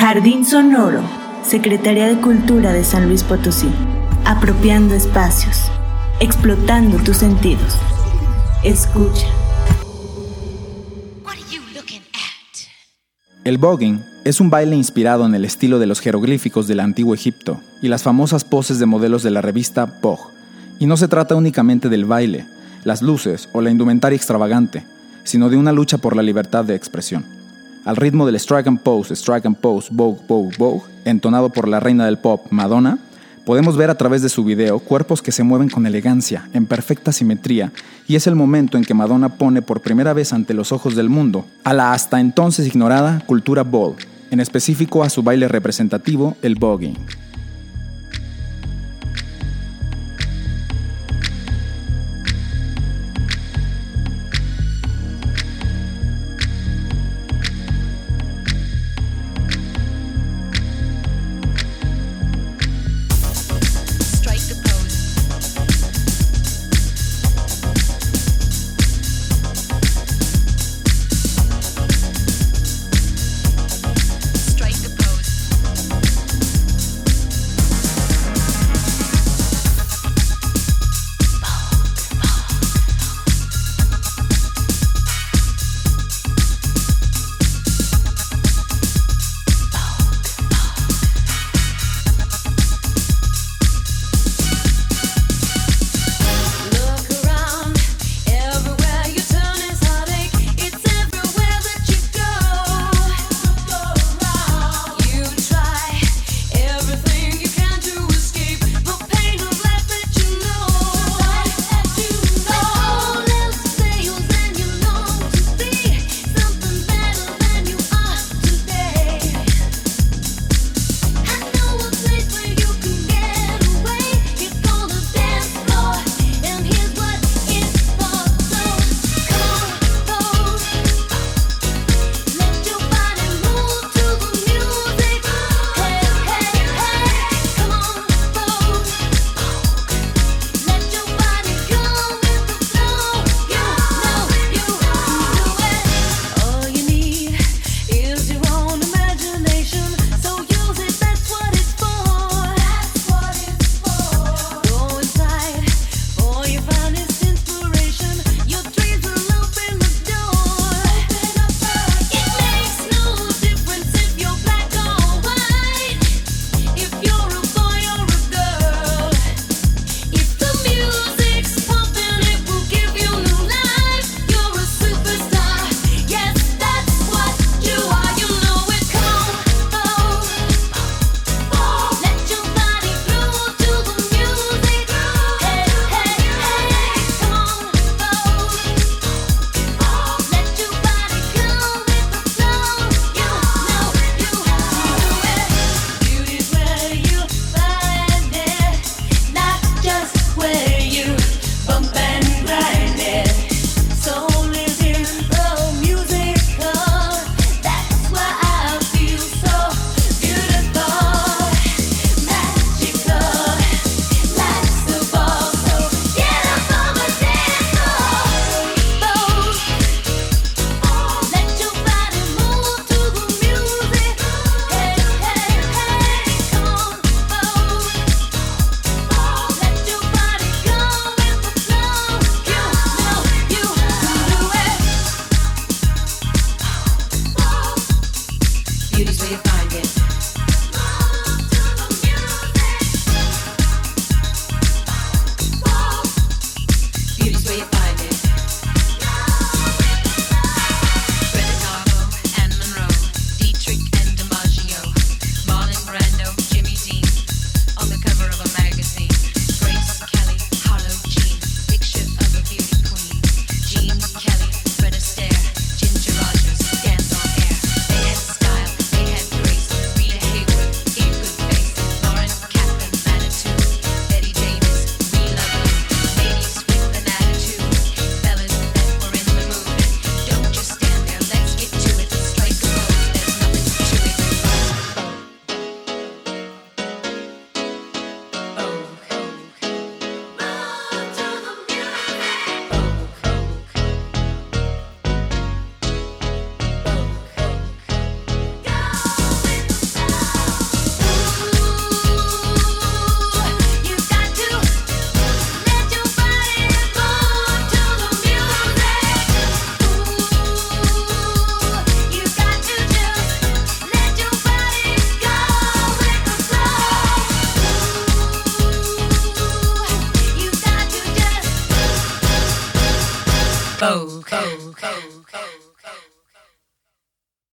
Jardín Sonoro, Secretaría de Cultura de San Luis Potosí. Apropiando espacios, explotando tus sentidos. Escucha. El voguing es un baile inspirado en el estilo de los jeroglíficos del antiguo Egipto y las famosas poses de modelos de la revista Vogue. Y no se trata únicamente del baile, las luces o la indumentaria extravagante, sino de una lucha por la libertad de expresión al ritmo del Strike and Pose, Strike Pose, Vogue, Vogue, Vogue, entonado por la reina del pop, Madonna, podemos ver a través de su video cuerpos que se mueven con elegancia, en perfecta simetría, y es el momento en que Madonna pone por primera vez ante los ojos del mundo a la hasta entonces ignorada cultura ball, en específico a su baile representativo, el voguing. Vogue.